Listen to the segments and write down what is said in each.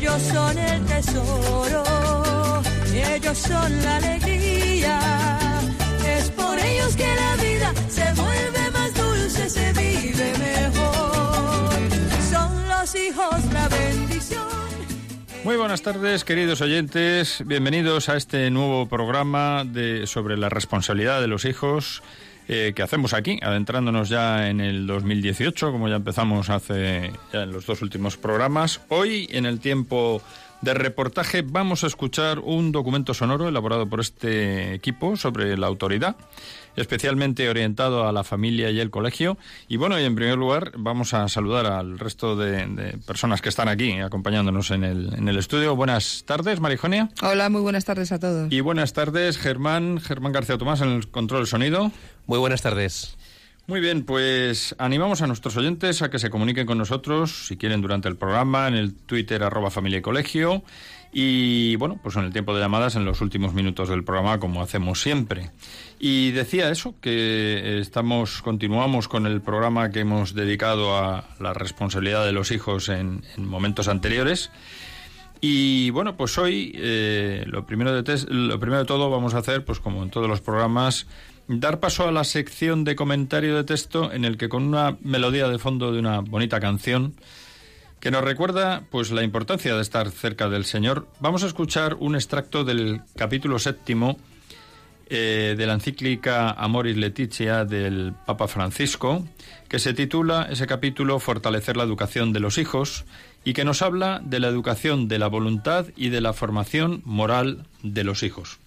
Ellos son el tesoro, ellos son la alegría. Es por ellos que la vida se vuelve más dulce, se vive mejor. Son los hijos la bendición. Muy buenas tardes, queridos oyentes. Bienvenidos a este nuevo programa de, sobre la responsabilidad de los hijos eh, que hacemos aquí, adentrándonos ya en el 2018, como ya empezamos hace ya en los dos últimos programas. Hoy, en el tiempo de reportaje, vamos a escuchar un documento sonoro elaborado por este equipo sobre la autoridad especialmente orientado a la familia y el colegio. Y bueno, y en primer lugar vamos a saludar al resto de, de personas que están aquí acompañándonos en el, en el estudio. Buenas tardes, Marijonia. Hola, muy buenas tardes a todos. Y buenas tardes, Germán, Germán García Tomás en el control del sonido. Muy buenas tardes. Muy bien, pues animamos a nuestros oyentes a que se comuniquen con nosotros, si quieren, durante el programa, en el Twitter arroba familia y colegio. Y bueno, pues en el tiempo de llamadas, en los últimos minutos del programa, como hacemos siempre. Y decía eso, que estamos, continuamos con el programa que hemos dedicado a la responsabilidad de los hijos en, en momentos anteriores. Y bueno, pues hoy eh, lo, primero de lo primero de todo vamos a hacer, pues como en todos los programas, dar paso a la sección de comentario de texto en el que con una melodía de fondo de una bonita canción que nos recuerda pues la importancia de estar cerca del Señor, vamos a escuchar un extracto del capítulo séptimo eh, de la encíclica Amoris Laetitia del Papa Francisco, que se titula ese capítulo Fortalecer la educación de los hijos y que nos habla de la educación de la voluntad y de la formación moral de los hijos.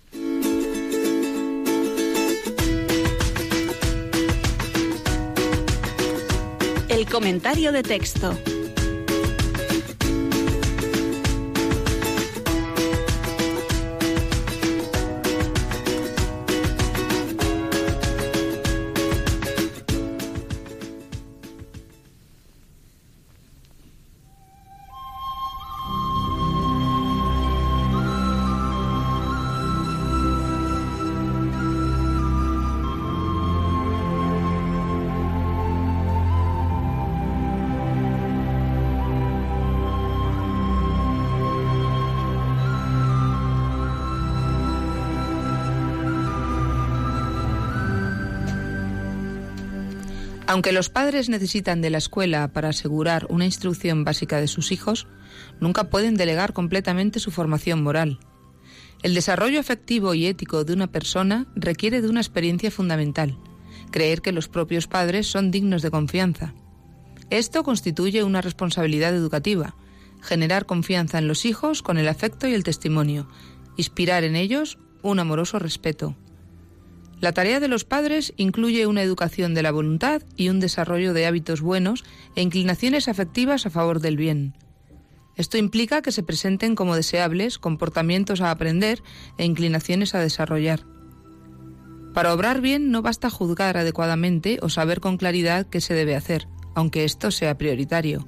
Comentario de texto. Aunque los padres necesitan de la escuela para asegurar una instrucción básica de sus hijos, nunca pueden delegar completamente su formación moral. El desarrollo afectivo y ético de una persona requiere de una experiencia fundamental, creer que los propios padres son dignos de confianza. Esto constituye una responsabilidad educativa, generar confianza en los hijos con el afecto y el testimonio, inspirar en ellos un amoroso respeto. La tarea de los padres incluye una educación de la voluntad y un desarrollo de hábitos buenos e inclinaciones afectivas a favor del bien. Esto implica que se presenten como deseables comportamientos a aprender e inclinaciones a desarrollar. Para obrar bien no basta juzgar adecuadamente o saber con claridad qué se debe hacer, aunque esto sea prioritario.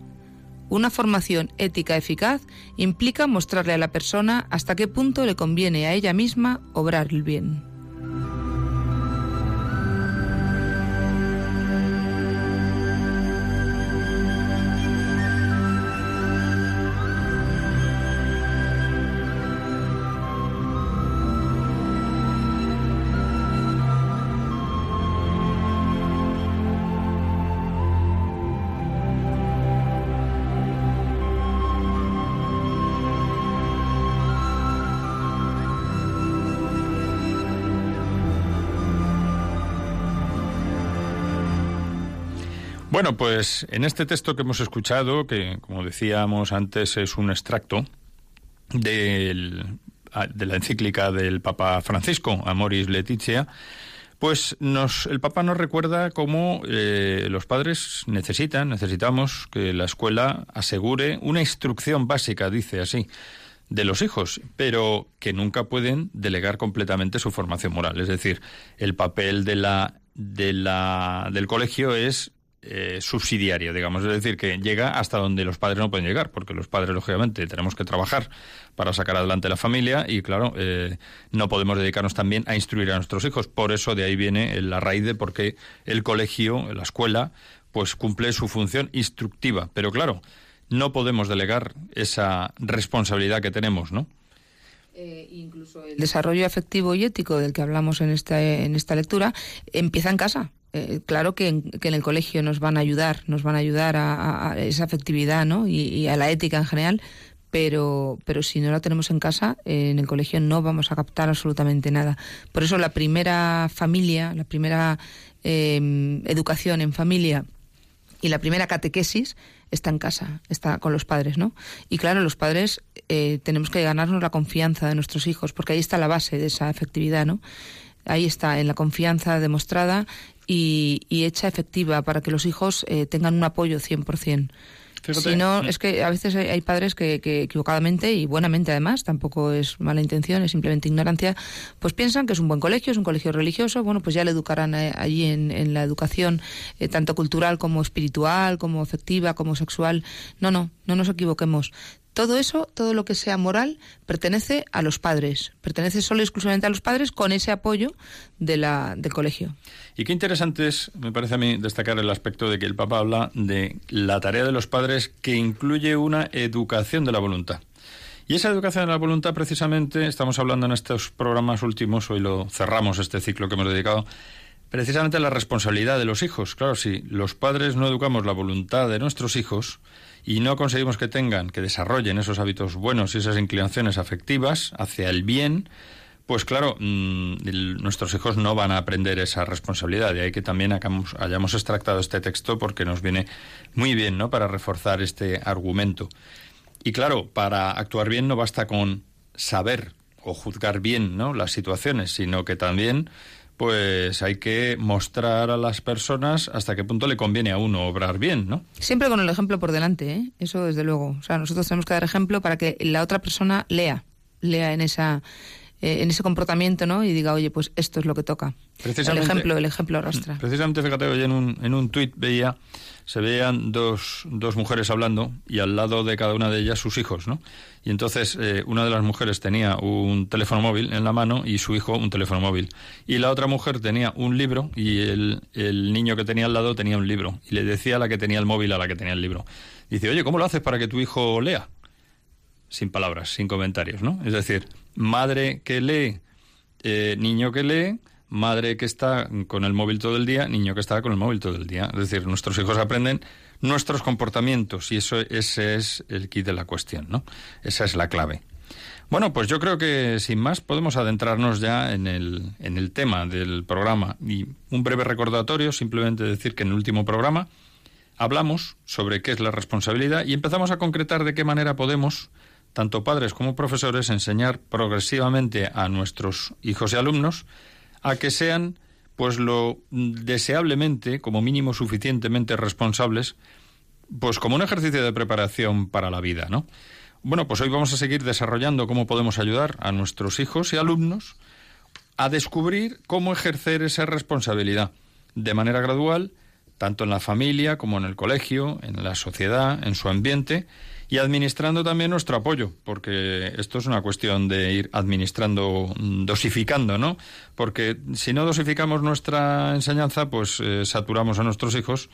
Una formación ética eficaz implica mostrarle a la persona hasta qué punto le conviene a ella misma obrar el bien. Bueno, pues en este texto que hemos escuchado, que como decíamos antes es un extracto del- de la encíclica del Papa Francisco, Amoris Laetitia, Pues nos, el Papa nos recuerda cómo eh, los padres necesitan, necesitamos que la escuela asegure una instrucción básica, dice así, de los hijos, pero que nunca pueden delegar completamente su formación moral. Es decir, el papel de la, de la, del colegio es eh, subsidiario, digamos, es decir, que llega hasta donde los padres no pueden llegar, porque los padres, lógicamente, tenemos que trabajar para sacar adelante la familia y, claro, eh, no podemos dedicarnos también a instruir a nuestros hijos. Por eso de ahí viene la raíz de por qué el colegio, la escuela, pues cumple su función instructiva. Pero, claro, no podemos delegar esa responsabilidad que tenemos, ¿no? Eh, incluso el desarrollo afectivo y ético del que hablamos en esta, en esta lectura empieza en casa. Eh, claro que en, que en, el colegio nos van a ayudar, nos van a ayudar a, esa afectividad ¿no? Y, a la ética en general, pero, pero si no la tenemos en casa, eh, en el colegio no vamos a captar absolutamente nada. Por eso la primera familia, la primera em, educación en familia y la primera catequesis está en casa, está con los padres, ¿no? Y claro, los padres eh, tenemos que ganarnos la confianza de nuestros hijos, porque ahí está la base de esa afectividad, ¿no? Ahí está, en la confianza demostrada y, hecha efectiva para que los hijos eh, tengan un apoyo 100%. Si no, mm. es que a veces hay, padres que, equivocadamente y buenamente además, tampoco es mala intención, es simplemente ignorancia, pues piensan que es un buen colegio, es un colegio religioso, bueno, pues ya le educarán eh, allí en, la educación eh, tanto cultural como espiritual, como afectiva, como sexual. No, no, no nos equivoquemos. Todo eso, todo lo que sea moral, pertenece a los padres, pertenece solo y exclusivamente a los padres con ese apoyo de la, del colegio. Y qué interesante es, me parece a mí, destacar el aspecto de que el Papa habla de la tarea de los padres que incluye una educación de la voluntad. Y esa educación de la voluntad, precisamente, estamos hablando en estos programas últimos, hoy lo cerramos este ciclo que hemos dedicado, precisamente a la responsabilidad de los hijos. Claro, si los padres no educamos la voluntad de nuestros hijos, y no conseguimos que tengan, que desarrollen esos hábitos buenos y esas inclinaciones afectivas hacia el bien, pues claro, mm, nuestros hijos no van a aprender esa responsabilidad. De ahí que también hayamos extractado este texto porque nos viene muy bien, ¿no? Para reforzar este argumento. Y claro, para actuar bien no basta con saber o juzgar bien, ¿no? Las situaciones, sino que también pues hay que mostrar a las personas hasta qué punto le conviene a uno obrar bien, ¿no? Siempre con el ejemplo por delante, ¿eh? Eso desde luego. O sea, nosotros tenemos que dar ejemplo para que la otra persona lea, lea en esa eh, en ese comportamiento, ¿no? Y diga, oye, pues esto es lo que toca. El ejemplo, el ejemplo arrastra. Precisamente, fíjate, hoy en un, en un tuit veía, se veían dos, dos mujeres hablando y al lado de cada una de ellas sus hijos, ¿no? Y entonces eh, una de las mujeres tenía un teléfono móvil en la mano y su hijo un teléfono móvil. Y la otra mujer tenía un libro y el, el niño que tenía al lado tenía un libro. Y le decía a la que tenía el móvil a la que tenía el libro. Dice, oye, ¿cómo lo haces para que tu hijo lea? sin palabras, sin comentarios, ¿no? Es decir, madre que lee, eh, niño que lee, madre que está con el móvil todo el día, niño que está con el móvil todo el día. Es decir, nuestros hijos aprenden nuestros comportamientos y eso ese es el kit de la cuestión, ¿no? Esa es la clave. Bueno, pues yo creo que sin más podemos adentrarnos ya en el, en el tema del programa y un breve recordatorio, simplemente decir que en el último programa hablamos sobre qué es la responsabilidad y empezamos a concretar de qué manera podemos tanto padres como profesores, enseñar progresivamente a nuestros hijos y alumnos a que sean, pues lo deseablemente, como mínimo suficientemente responsables, pues como un ejercicio de preparación para la vida, ¿no? Bueno, pues hoy vamos a seguir desarrollando cómo podemos ayudar a nuestros hijos y alumnos a descubrir cómo ejercer esa responsabilidad de manera gradual, tanto en la familia como en el colegio, en la sociedad, en su ambiente, y administrando también nuestro apoyo, porque esto es una cuestión de ir administrando, mm, dosificando, ¿no? Porque si no dosificamos nuestra enseñanza, pues eh, saturamos a nuestros hijos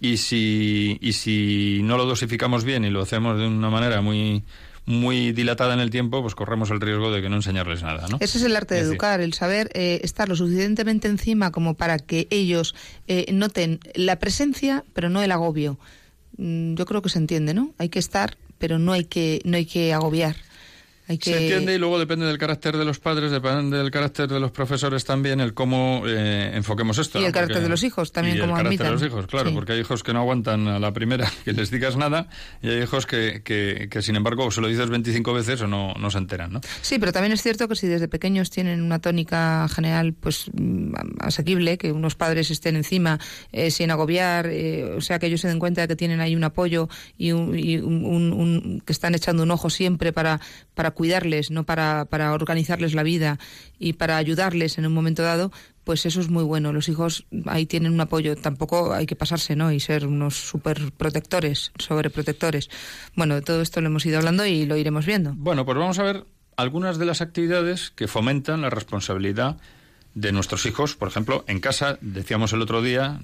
y si, y si no lo dosificamos bien y lo hacemos de una manera muy muy dilatada en el tiempo, pues corremos el riesgo de que no enseñarles nada, ¿no? Ese es el arte de educar, el saber eh, estar lo suficientemente encima como para que ellos eh, noten la presencia, pero no el agobio. Mm, yo creo que se entiende, ¿no? Hay que estar, pero no hay que, no hay que agobiar. Hay que... Se entiende y luego depende del carácter de los padres, depende del carácter de los profesores también, el cómo eh, enfoquemos esto. Y ¿no? el carácter Porque- de los hijos también, y cómo el carácter admitan. de los hijos, claro, Sí. porque hay hijos que no aguantan a la primera que les digas nada y hay hijos que, que, que, sin embargo, se lo dices 25 veces o no, no se enteran, ¿no? Sí, pero también es cierto que si desde pequeños tienen una tónica general pues mm, asequible, que unos padres estén encima eh, sin agobiar, eh, o sea, que ellos se den cuenta de que tienen ahí un apoyo y, un, y un- un- que están echando un ojo siempre para, para cuidarles, no para, para organizarles la vida y para ayudarles en un momento dado, pues eso es muy bueno. Los hijos ahí tienen un apoyo. Tampoco hay que pasarse, ¿no? Y ser unos super protectores, sobreprotectores. Bueno, todo esto lo hemos ido hablando y lo iremos viendo. Bueno, pues vamos a ver algunas de las actividades que fomentan la responsabilidad de nuestros hijos. Por ejemplo, en casa, decíamos el otro día,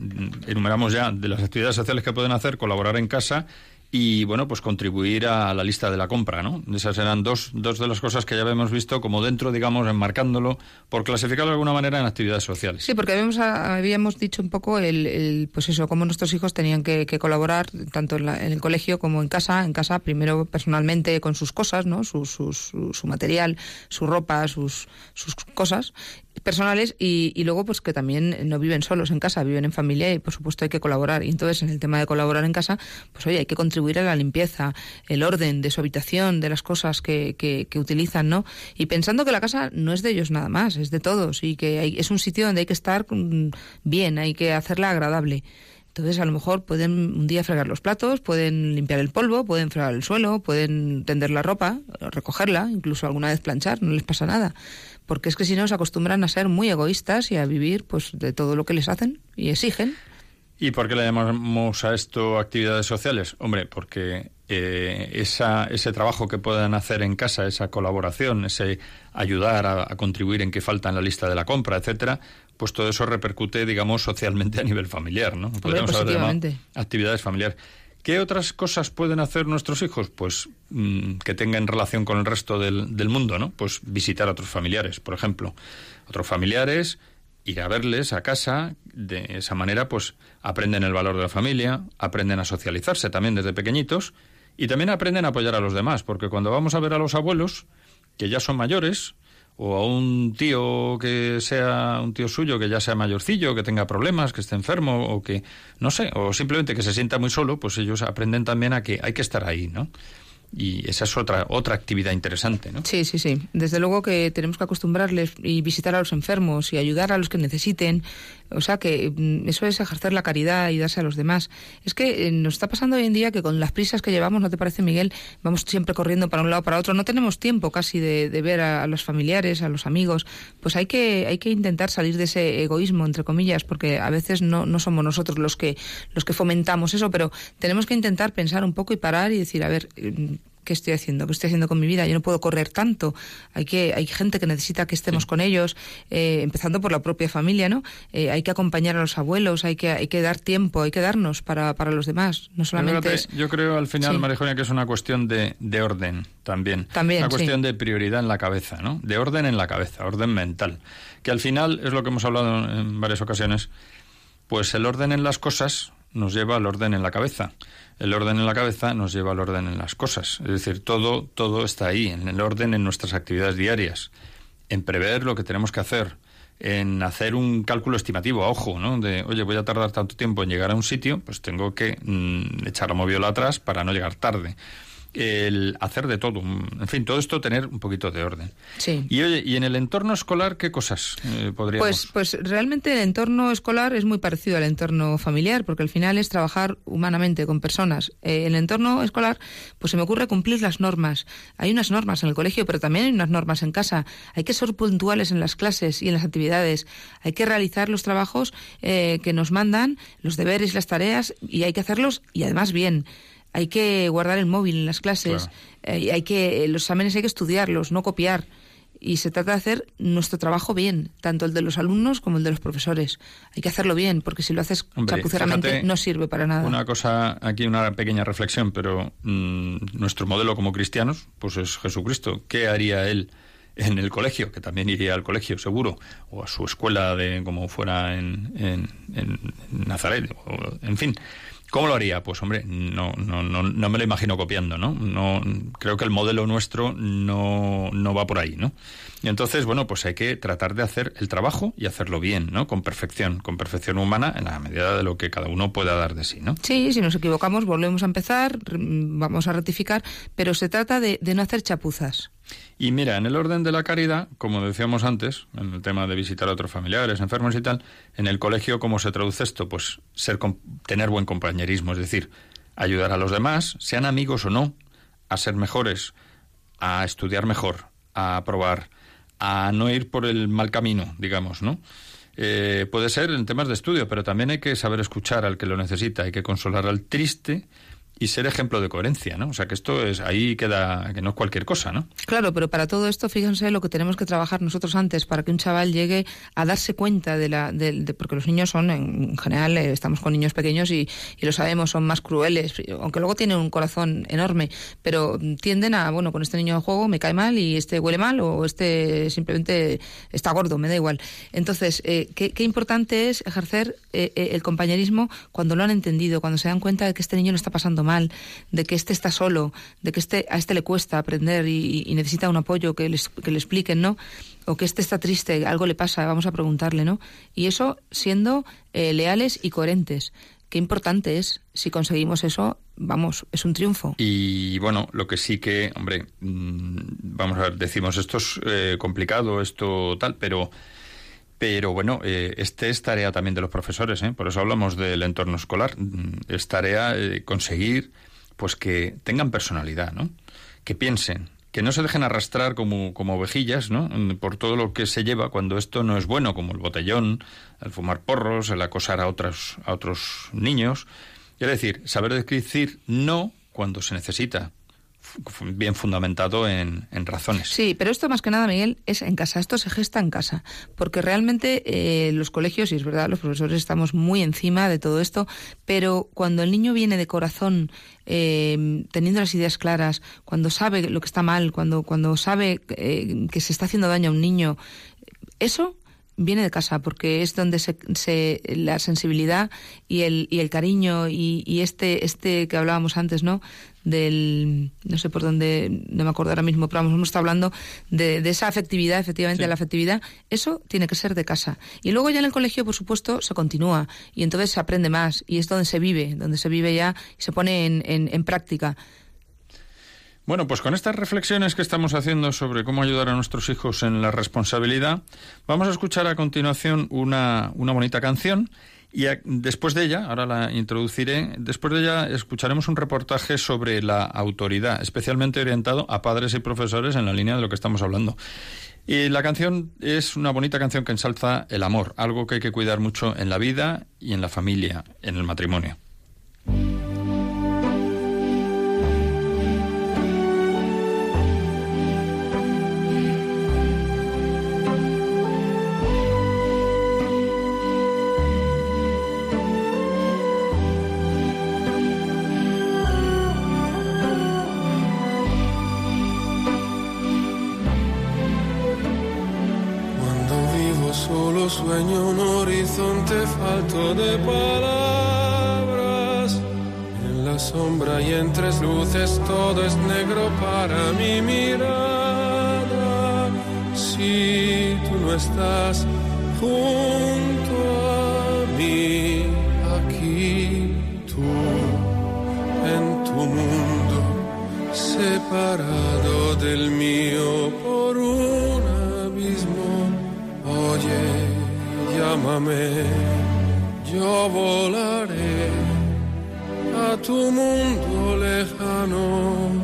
enumeramos ya de las actividades sociales que pueden hacer, colaborar en casa y, bueno, pues contribuir a la lista de la compra, ¿no? Esas eran dos, dos de las cosas que ya habíamos visto como dentro, digamos, enmarcándolo, por clasificarlo de alguna manera en actividades sociales. Sí, porque habíamos, habíamos dicho un poco el, el, pues eso, cómo nuestros hijos tenían que, colaborar tanto en, la- en el colegio como en casa. En casa, primero personalmente con sus cosas, ¿no? Su, su, su, su material, su ropa, sus, sus cosas personales y, y luego pues que también no viven solos en casa, viven en familia y por supuesto hay que colaborar. Y entonces en el tema de colaborar en casa, pues oye, hay que contribuir a la limpieza, el orden de su habitación, de las cosas que, que, que utilizan, ¿no? Y pensando que la casa no es de ellos nada más, es de todos y que hay- es un sitio donde hay que estar mm, bien, hay que hacerla agradable. Entonces, a lo mejor pueden un día fregar los platos, pueden limpiar el polvo, pueden fregar el suelo, pueden tender la ropa, recogerla, incluso alguna vez planchar, no les pasa nada. Porque es que si no, se acostumbran a ser muy egoístas y a vivir pues de todo lo que les hacen y exigen. ¿Y por qué le llamamos a esto actividades sociales? Hombre, porque eh, esa, ese trabajo que puedan hacer en casa, esa colaboración, ese ayudar a, a contribuir en que falta en la lista de la compra, etcétera, pues todo eso repercute, digamos, socialmente a nivel familiar, ¿no? Haber llamado positivamente. actividades familiares. ¿Qué otras cosas pueden hacer nuestros hijos? Pues mm, que tengan relación con el resto del, del mundo, ¿no? Pues visitar a otros familiares, por ejemplo. Otros familiares, ir a verles a casa, de esa manera pues aprenden el valor de la familia, aprenden a socializarse también desde pequeñitos y también aprenden a apoyar a los demás, porque cuando vamos a ver a los abuelos, que ya son mayores, o a un tío que sea un tío suyo que ya sea mayorcillo, que tenga problemas, que esté enfermo o que no sé, o simplemente que se sienta muy solo, pues ellos aprenden también a que hay que estar ahí, ¿no? Y esa es otra otra actividad interesante, ¿no? Sí, sí, sí. Desde luego que tenemos que acostumbrarles y visitar a los enfermos y ayudar a los que necesiten. O sea que mm, eso es ejercer la caridad y darse a los demás. Es que eh, nos está pasando hoy en día que con las prisas que llevamos, ¿no te parece, Miguel? Vamos siempre corriendo para un lado para otro. No tenemos tiempo casi de, de ver a, los familiares, a los amigos. Pues hay que, hay que intentar salir de ese egoísmo, entre comillas, porque a veces no, no somos nosotros los que, los que fomentamos eso, pero tenemos que intentar pensar un poco y parar y decir, a ver, eh, ¿Qué estoy haciendo? ¿Qué estoy haciendo con mi vida? Yo no puedo correr tanto. Hay que hay gente que necesita que estemos con ellos, eh, empezando por la propia familia, ¿no? Eh, hay que acompañar a los abuelos, hay que hay que dar tiempo, hay que darnos para, para los demás. No solamente Fíjate, es Yo creo al final, Sí. María Eugenia, que es una cuestión de, de orden también. También, Una sí. cuestión de prioridad en la cabeza, ¿no? De orden en la cabeza, orden mental. Que al final es lo que hemos hablado en varias ocasiones. Pues el orden en las cosas nos lleva al orden en la cabeza. El orden en la cabeza nos lleva al orden en las cosas. Es decir, todo, todo está ahí, en el orden en nuestras actividades diarias, en prever lo que tenemos que hacer, en hacer un cálculo estimativo, a ojo, ¿no? De, oye, voy a tardar tanto tiempo en llegar a un sitio, pues tengo que mm, echar la moviola atrás para no llegar tarde. El hacer de todo, en fin, todo esto tener un poquito de orden. Sí. Y oye, ¿y en el entorno escolar qué cosas eh, podríamos...? Pues, pues realmente el entorno escolar es muy parecido al entorno familiar, porque al final es trabajar humanamente con personas. Eh, en el entorno escolar, pues se me ocurre cumplir las normas. Hay unas normas en el colegio, pero también hay unas normas en casa. Hay que ser puntuales en las clases y en las actividades. Hay que realizar los trabajos eh, que nos mandan, los deberes y las tareas, y hay que hacerlos y además bien. Hay que guardar el móvil en las clases. Eh, hay que los exámenes hay que estudiarlos, no copiar y se trata de hacer nuestro trabajo bien, tanto el de los alumnos como el de los profesores. Hay que hacerlo bien, porque si lo haces Hombre, chapuceramente fíjate, no sirve para nada. Una cosa, aquí una pequeña reflexión, pero mm, nuestro modelo como cristianos, pues es Jesucristo. ¿Qué haría él en el colegio? Que también iría al colegio, seguro, o a su escuela de como fuera en, en- en Nazaret, o, en fin. ¿Cómo lo haría? Pues hombre, no, no, no, no me lo imagino copiando, ¿no? no creo que el modelo nuestro no, no va por ahí, ¿no? Y entonces, bueno, pues hay que tratar de hacer el trabajo y hacerlo bien, ¿no? Con perfección, con perfección humana en la medida de lo que cada uno pueda dar de sí, ¿no? Sí, si nos equivocamos volvemos a empezar, vamos a rectificar, pero se trata de no hacer chapuzas. Y mira, en el orden de la caridad, como decíamos antes, en el tema de visitar a otros familiares, enfermos y tal, en el colegio, ¿cómo se traduce esto? Pues ser, tener buen compañerismo, es decir, ayudar a los demás, sean amigos o no, a ser mejores, a estudiar mejor, a aprobar, a no ir por el mal camino, digamos, ¿no? Eh, puede ser en temas de estudio, pero también hay que saber escuchar al que lo necesita, hay que consolar al triste y ser ejemplo de coherencia, ¿no? O sea, que esto es ahí queda que no es cualquier cosa, ¿no? Claro, pero para todo esto, fíjense lo que tenemos que trabajar nosotros antes para que un chaval llegue a darse cuenta de la de, porque los niños son en general eh, estamos con niños pequeños y, y, lo sabemos, son más crueles, aunque luego tienen un corazón enorme, pero tienden a, bueno, con este niño de juego me cae mal y este huele mal o este simplemente está gordo, me da igual. Entonces, eh, ¿qué, qué, importante es ejercer eh, eh, el compañerismo cuando lo han entendido, cuando se dan cuenta de que este niño no está pasando mal de que este está solo, de que este, a este le cuesta aprender y, necesita un apoyo que, que le expliquen, ¿no? O que este está triste, algo le pasa, vamos a preguntarle, ¿no? Y eso siendo eh, leales y coherentes. Qué importante es. Si conseguimos eso, vamos, es un triunfo. Y bueno, lo que sí que, hombre, mm, vamos a ver, decimos esto es eh, complicado, esto tal, pero pero bueno, eh, este es tarea también de los profesores, ¿eh? por eso hablamos del entorno escolar. Mm, es tarea eh, conseguir pues que tengan personalidad, ¿no? Que piensen, que no se dejen arrastrar como, como ovejillas, ¿no? Mm, por todo lo que se lleva cuando esto no es bueno, como el botellón, el fumar porros, el acosar a otros, a otros niños. Es decir, saber decir no cuando se necesita bien fundamentado en, razones. Sí, pero esto más que nada, Miguel, es en casa. Esto se gesta en casa. Porque realmente eh, los colegios, y es verdad, los profesores estamos muy encima de todo esto, pero cuando el niño viene de corazón, eh, teniendo las ideas claras, cuando sabe lo que está mal, cuando, cuando sabe eh, que se está haciendo daño a un niño, eso viene de casa porque es donde se, la sensibilidad y el, y el cariño y, y, este este que hablábamos antes no del no sé por dónde no me acuerdo ahora mismo pero vamos hemos estado hablando de, de esa afectividad efectivamente la afectividad. Eso tiene que ser de casa. Y luego ya en el colegio por supuesto se continúa. Y entonces se aprende más. Y es donde se vive donde se vive ya y se pone en, en, en práctica. Bueno, pues con estas reflexiones que estamos haciendo sobre cómo ayudar a nuestros hijos en la responsabilidad, vamos a escuchar a continuación una, una bonita canción y después de ella, ahora la introduciré, después de ella escucharemos un reportaje sobre la autoridad, especialmente orientado a padres y profesores en la línea de lo que estamos hablando. Y la canción es una bonita canción que ensalza el amor, algo que hay que cuidar mucho en la vida y en la familia, en el matrimonio. De palabras. En la sombra y en tres luces todo es negro para mi mirada. Si tú no estás junto a mí, aquí tú, en tu mundo, separado del mío llámame yo volaré a tu mundo lejano.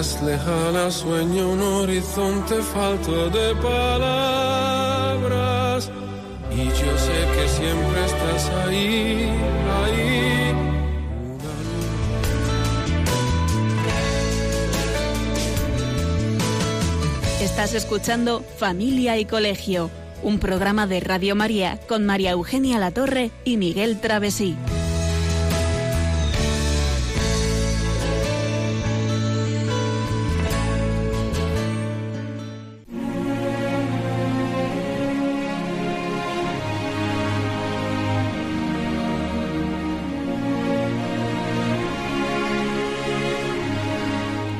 Estás lejana sueño un horizonte falto de palabras y yo sé que siempre estás ahí, ahí. Estás escuchando Familia y Colegio, un programa de Radio María con María Eugenia Latorre y Miguel Travesí.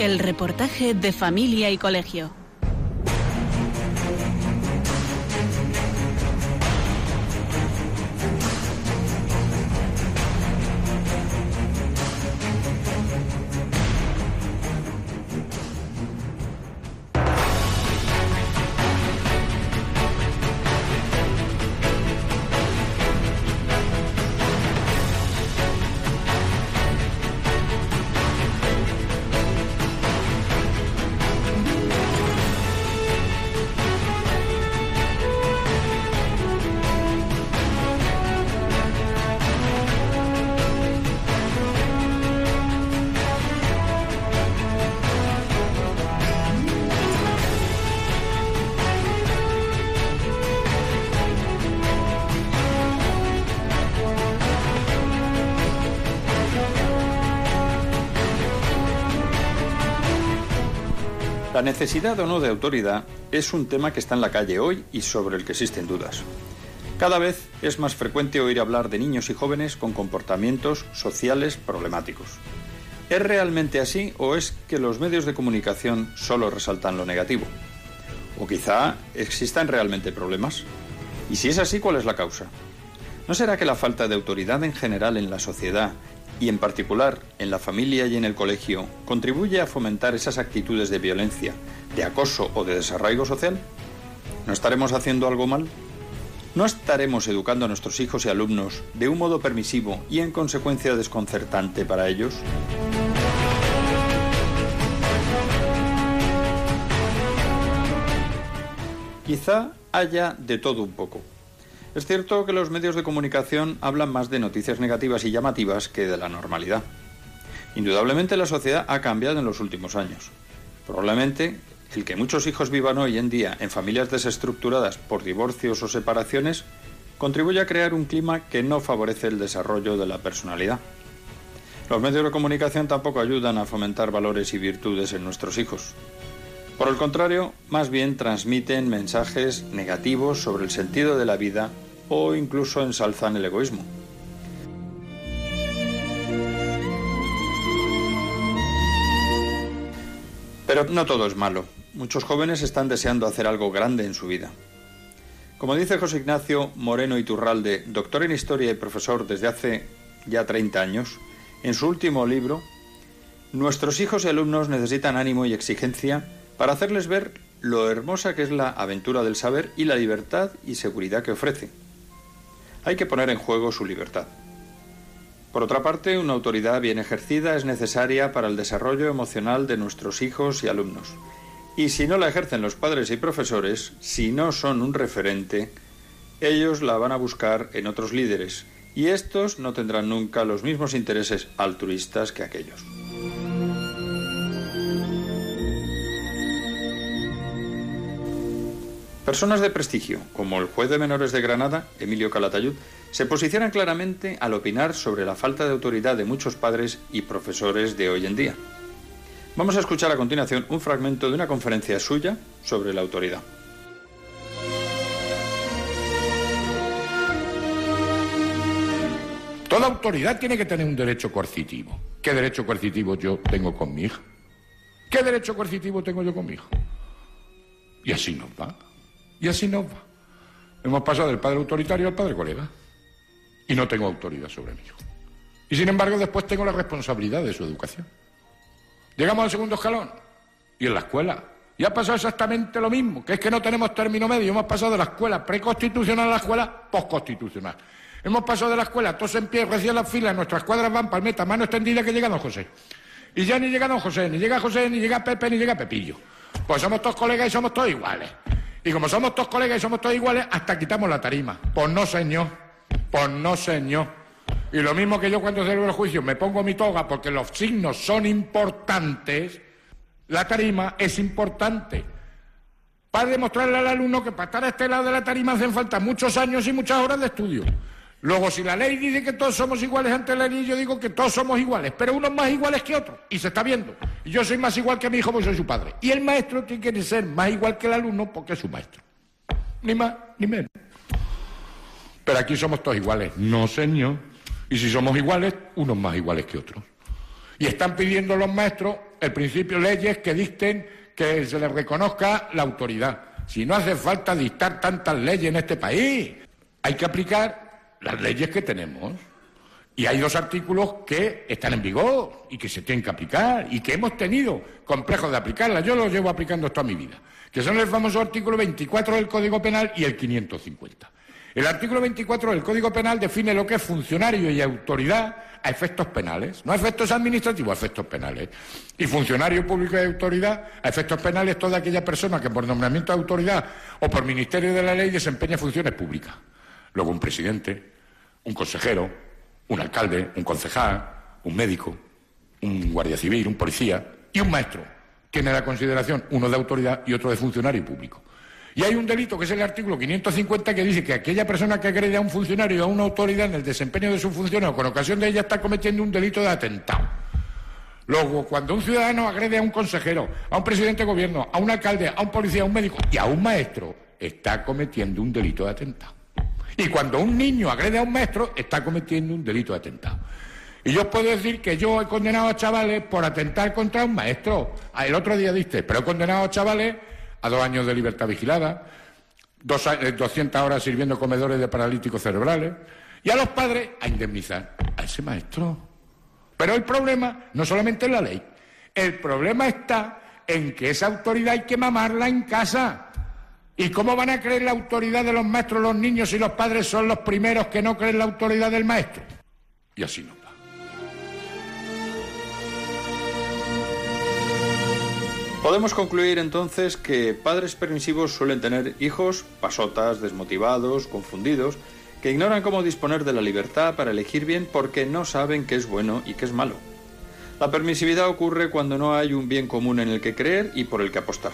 El reportaje de Familia y Colegio. La necesidad o no de autoridad es un tema que está en la calle hoy y sobre el que existen dudas. Cada vez es más frecuente oír hablar de niños y jóvenes con comportamientos sociales problemáticos. ¿Es realmente así o es que los medios de comunicación solo resaltan lo negativo? ¿O quizá existan realmente problemas? Y si es así, ¿cuál es la causa? ¿No será que la falta de autoridad en general en la sociedad y en particular en la familia y en el colegio, contribuye a fomentar esas actitudes de violencia, de acoso o de desarraigo social? ¿No estaremos haciendo algo mal? ¿No estaremos educando a nuestros hijos y alumnos de un modo permisivo y en consecuencia desconcertante para ellos? Quizá haya de todo un poco. Es cierto que los medios de comunicación hablan más de noticias negativas y llamativas que de la normalidad. Indudablemente la sociedad ha cambiado en los últimos años. Probablemente el que muchos hijos vivan hoy en día en familias desestructuradas por divorcios o separaciones contribuye a crear un clima que no favorece el desarrollo de la personalidad. Los medios de comunicación tampoco ayudan a fomentar valores y virtudes en nuestros hijos. Por el contrario, más bien transmiten mensajes negativos sobre el sentido de la vida o incluso ensalzan el egoísmo. Pero no todo es malo. Muchos jóvenes están deseando hacer algo grande en su vida. Como dice José Ignacio Moreno Iturralde, doctor en historia y profesor desde hace ya 30 años, en su último libro, Nuestros hijos y alumnos necesitan ánimo y exigencia para hacerles ver lo hermosa que es la aventura del saber y la libertad y seguridad que ofrece. Hay que poner en juego su libertad. Por otra parte, una autoridad bien ejercida es necesaria para el desarrollo emocional de nuestros hijos y alumnos. Y si no la ejercen los padres y profesores, si no son un referente, ellos la van a buscar en otros líderes, y estos no tendrán nunca los mismos intereses altruistas que aquellos. Personas de prestigio, como el juez de menores de Granada, Emilio Calatayud, se posicionan claramente al opinar sobre la falta de autoridad de muchos padres y profesores de hoy en día. Vamos a escuchar a continuación un fragmento de una conferencia suya sobre la autoridad. Toda autoridad tiene que tener un derecho coercitivo. ¿Qué derecho coercitivo yo tengo con mi hija? ¿Qué derecho coercitivo tengo yo con mi hijo? Y así nos va. Y así nos va. Hemos pasado del padre autoritario al padre colega. Y no tengo autoridad sobre mi hijo. Y sin embargo después tengo la responsabilidad de su educación. Llegamos al segundo escalón. Y en la escuela. Y ha pasado exactamente lo mismo, que es que no tenemos término medio. Hemos pasado de la escuela preconstitucional a la escuela postconstitucional. Hemos pasado de la escuela, todos en pie, recién las filas, nuestras cuadras van palmeta, mano extendida que llega don José. Y ya ni llega don José, ni llega José, ni llega Pepe, ni llega Pepillo. Pues somos todos colegas y somos todos iguales. Y como somos todos colegas y somos todos iguales, hasta quitamos la tarima. Pues no, señor. Pues no, señor. Y lo mismo que yo cuando celebro el juicio me pongo mi toga porque los signos son importantes, la tarima es importante. Para demostrarle al alumno que para estar a este lado de la tarima hacen falta muchos años y muchas horas de estudio. Luego, si la ley dice que todos somos iguales ante la ley, yo digo que todos somos iguales, pero unos más iguales que otros. Y se está viendo. Yo soy más igual que mi hijo porque soy su padre. Y el maestro tiene que ser más igual que el alumno porque es su maestro. Ni más ni menos. Pero aquí somos todos iguales. No, señor. Y si somos iguales, unos más iguales que otros. Y están pidiendo los maestros el principio leyes que dicten que se les reconozca la autoridad. Si no hace falta dictar tantas leyes en este país, hay que aplicar las leyes que tenemos. Y hay dos artículos que están en vigor y que se tienen que aplicar y que hemos tenido complejos de aplicarlas. Yo los llevo aplicando toda mi vida, que son el famoso artículo 24 del Código Penal y el 550. El artículo 24 del Código Penal define lo que es funcionario y autoridad a efectos penales, no a efectos administrativos, a efectos penales. Y funcionario público y autoridad a efectos penales toda aquella persona que por nombramiento de autoridad o por ministerio de la ley desempeña funciones públicas. Luego un presidente, un consejero, un alcalde, un concejal, un médico, un guardia civil, un policía y un maestro. Tiene la consideración uno de autoridad y otro de funcionario público. Y hay un delito, que es el artículo 550, que dice que aquella persona que agrede a un funcionario o a una autoridad en el desempeño de su función o con ocasión de ella está cometiendo un delito de atentado. Luego, cuando un ciudadano agrede a un consejero, a un presidente de gobierno, a un alcalde, a un policía, a un médico y a un maestro, está cometiendo un delito de atentado. Y cuando un niño agrede a un maestro, está cometiendo un delito de atentado. Y yo os puedo decir que yo he condenado a chavales por atentar contra un maestro. Ah, el otro día diste, pero he condenado a chavales a dos años de libertad vigilada, dos, 200 eh, horas sirviendo comedores de paralíticos cerebrales, y a los padres a indemnizar a ese maestro. Pero el problema no solamente es la ley, el problema está en que esa autoridad hay que mamarla en casa. ¿Y cómo van a creer la autoridad de los maestros los niños si los padres son los primeros que no creen la autoridad del maestro? Y así no. Podemos concluir entonces que padres permisivos suelen tener hijos pasotas, desmotivados, confundidos, que ignoran cómo disponer de la libertad para elegir bien porque no saben qué es bueno y qué es malo. La permisividad ocurre cuando no hay un bien común en el que creer y por el que apostar.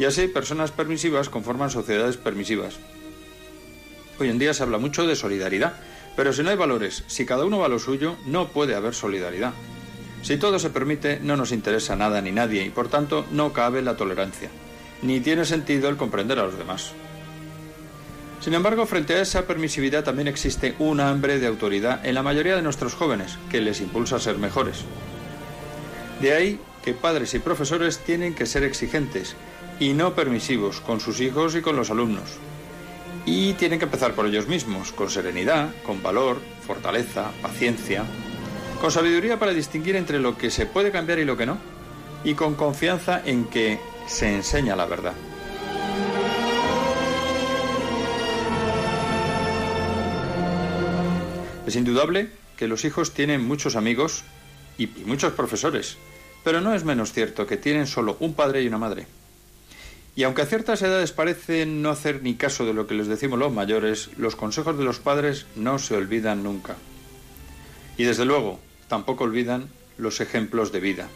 Y así, personas permisivas conforman sociedades permisivas. Hoy en día se habla mucho de solidaridad, pero si no hay valores, si cada uno va a lo suyo, no puede haber solidaridad. Si todo se permite, no nos interesa nada ni nadie y por tanto no cabe la tolerancia, ni tiene sentido el comprender a los demás. Sin embargo, frente a esa permisividad también existe un hambre de autoridad en la mayoría de nuestros jóvenes que les impulsa a ser mejores. De ahí que padres y profesores tienen que ser exigentes y no permisivos con sus hijos y con los alumnos. Y tienen que empezar por ellos mismos, con serenidad, con valor, fortaleza, paciencia, con sabiduría para distinguir entre lo que se puede cambiar y lo que no, y con confianza en que se enseña la verdad. Es indudable que los hijos tienen muchos amigos y muchos profesores, pero no es menos cierto que tienen solo un padre y una madre. Y aunque a ciertas edades parecen no hacer ni caso de lo que les decimos los mayores, los consejos de los padres no se olvidan nunca. Y desde luego, tampoco olvidan los ejemplos de vida.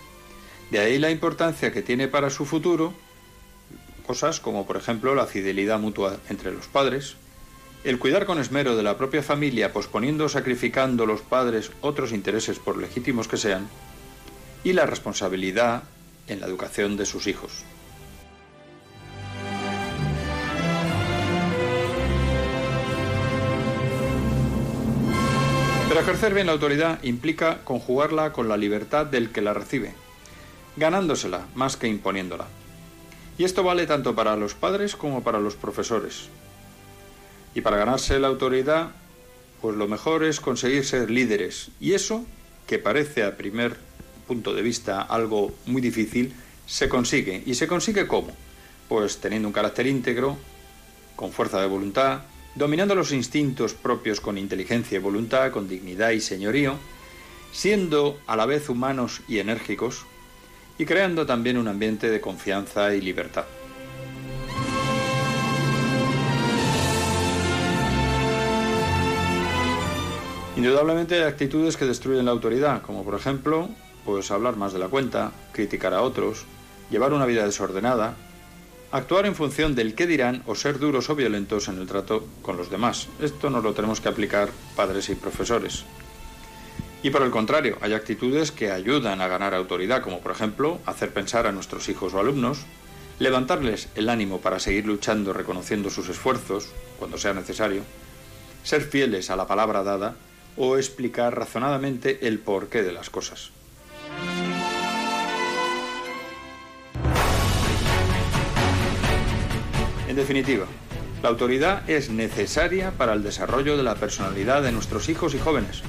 De ahí la importancia que tiene para su futuro cosas como por ejemplo la fidelidad mutua entre los padres, el cuidar con esmero de la propia familia posponiendo o sacrificando los padres otros intereses por legítimos que sean, y la responsabilidad en la educación de sus hijos. Ejercer bien la autoridad implica conjugarla con la libertad del que la recibe, ganándosela más que imponiéndola. Y esto vale tanto para los padres como para los profesores. Y para ganarse la autoridad, pues lo mejor es conseguir ser líderes. Y eso, que parece a primer punto de vista algo muy difícil, se consigue. ¿Y se consigue cómo? Pues teniendo un carácter íntegro, con fuerza de voluntad, dominando los instintos propios con inteligencia y voluntad, con dignidad y señorío, siendo a la vez humanos y enérgicos, y creando también un ambiente de confianza y libertad. Indudablemente hay actitudes que destruyen la autoridad, como por ejemplo, pues hablar más de la cuenta, criticar a otros, llevar una vida desordenada, actuar en función del qué dirán o ser duros o violentos en el trato con los demás. Esto nos lo tenemos que aplicar padres y profesores. Y por el contrario, hay actitudes que ayudan a ganar autoridad, como por ejemplo hacer pensar a nuestros hijos o alumnos, levantarles el ánimo para seguir luchando reconociendo sus esfuerzos, cuando sea necesario, ser fieles a la palabra dada o explicar razonadamente el porqué de las cosas. En definitiva, la autoridad es necesaria para el desarrollo de la personalidad de nuestros hijos y jóvenes,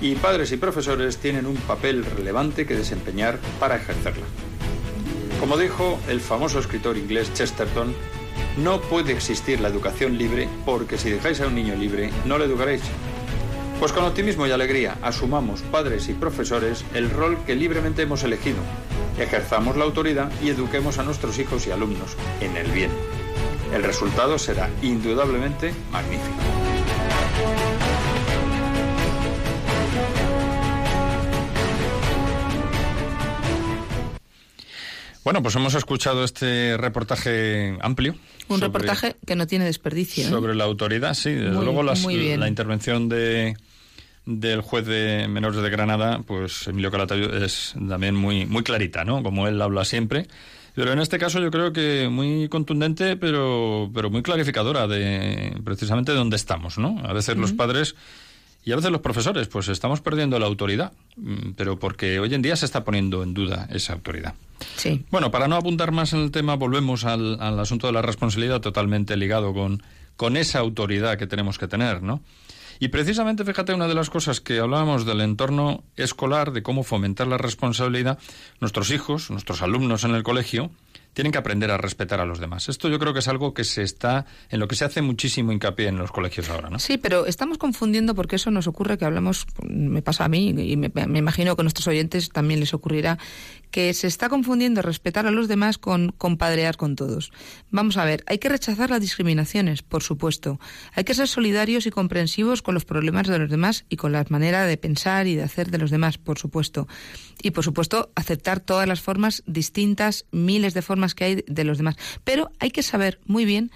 y padres y profesores tienen un papel relevante que desempeñar para ejercerla. Como dijo el famoso escritor inglés Chesterton, no puede existir la educación libre porque si dejáis a un niño libre no le educaréis. Pues con optimismo y alegría asumamos padres y profesores el rol que libremente hemos elegido, ejerzamos la autoridad y eduquemos a nuestros hijos y alumnos en el bien. El resultado será indudablemente magnífico. Bueno, pues hemos escuchado este reportaje amplio. Un reportaje que no tiene desperdicio. ¿eh? Sobre la autoridad, sí. Desde luego la intervención de, del juez de menores de Granada, pues Emilio Calatayo es también muy, muy clarita, ¿no? Como él habla siempre. Pero en este caso yo creo que muy contundente, pero, pero muy clarificadora de precisamente de dónde estamos, ¿no? A veces los padres y a veces los profesores, pues estamos perdiendo la autoridad, mm, pero porque hoy en día se está poniendo en duda esa autoridad. Sí. Bueno, para no apuntar más en el tema, volvemos al, al asunto de la responsabilidad totalmente ligado con, con esa autoridad que tenemos que tener, ¿no? Y precisamente, fíjate, una de las cosas que hablábamos del entorno escolar, de cómo fomentar la responsabilidad, nuestros hijos, nuestros alumnos en el colegio, tienen que aprender a respetar a los demás. Esto yo creo que es algo que se está, en lo que se hace muchísimo hincapié en los colegios ahora, ¿no? Sí, pero estamos confundiendo porque eso nos ocurre que hablamos, me pasa a mí y me, imagino que a nuestros oyentes también les ocurrirá, que se está confundiendo respetar a los demás con compadrear con todos. Vamos a ver, hay que rechazar las discriminaciones, por supuesto. Hay que ser solidarios y comprensivos con los problemas de los demás y con la manera de pensar y de hacer de los demás, por supuesto. Y, por supuesto, aceptar todas las formas distintas, miles de formas que hay de los demás. Pero hay que saber muy bien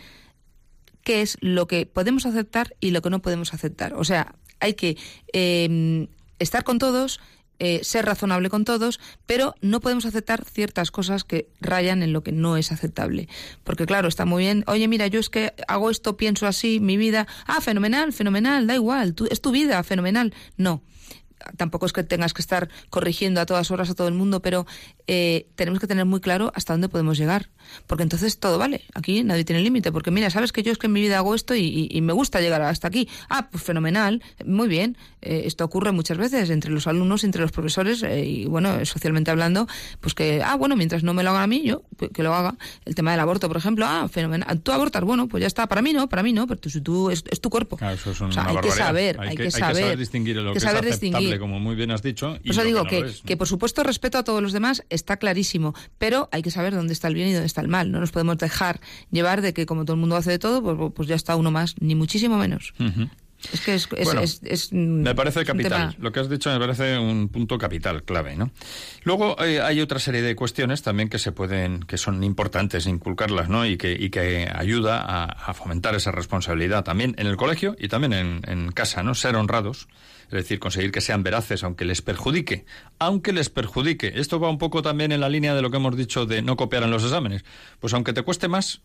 qué es lo que podemos aceptar y lo que no podemos aceptar. O sea, hay que em, estar con todos, eh, ser razonable con todos, pero no podemos aceptar ciertas cosas que rayan en lo que no es aceptable. Porque claro, está muy bien, oye, mira, yo es que hago esto, pienso así, mi vida, ah, fenomenal, fenomenal, da igual, es tu vida, fenomenal. No, tampoco es que tengas que estar corrigiendo a todas horas a todo el mundo, pero eh, tenemos que tener muy claro hasta dónde podemos llegar. Porque entonces todo vale. Aquí nadie tiene límite. Porque mira, sabes que yo es que en mi vida hago esto y, me gusta llegar hasta aquí. Ah, pues fenomenal. Muy bien. Eh, esto ocurre muchas veces entre los alumnos, entre los profesores eh, y, bueno, socialmente hablando, pues que, ah, bueno, mientras no me lo haga a mí, yo pues que lo haga. El tema del aborto, por ejemplo, ah, fenomenal. Tú abortas, bueno, pues ya está. Para mí no, para mí no, pero tú, tú es, tu cuerpo. Claro, eso es una hay que saber, hay, que, saber, distinguir lo que, es como muy bien has dicho. Y eso digo que, que, por supuesto respeto a todos los demás está clarísimo, pero hay que saber dónde está el bien y dónde está el mal. No nos podemos dejar llevar de que como todo el mundo hace de todo, pues, pues ya está uno más, ni muchísimo menos. Es que es, me parece capital. Lo que has dicho me parece un punto capital, clave, ¿no? Luego eh, hay otra serie de cuestiones también que se pueden, que son importantes inculcarlas, ¿no? Y que, y que ayuda a, fomentar esa responsabilidad también en el colegio y también en, en casa, ¿no? Ser honrados es decir, conseguir que sean veraces aunque les perjudique, aunque les perjudique. Esto va un poco también en la línea de lo que hemos dicho de no copiar en los exámenes. Pues aunque te cueste más,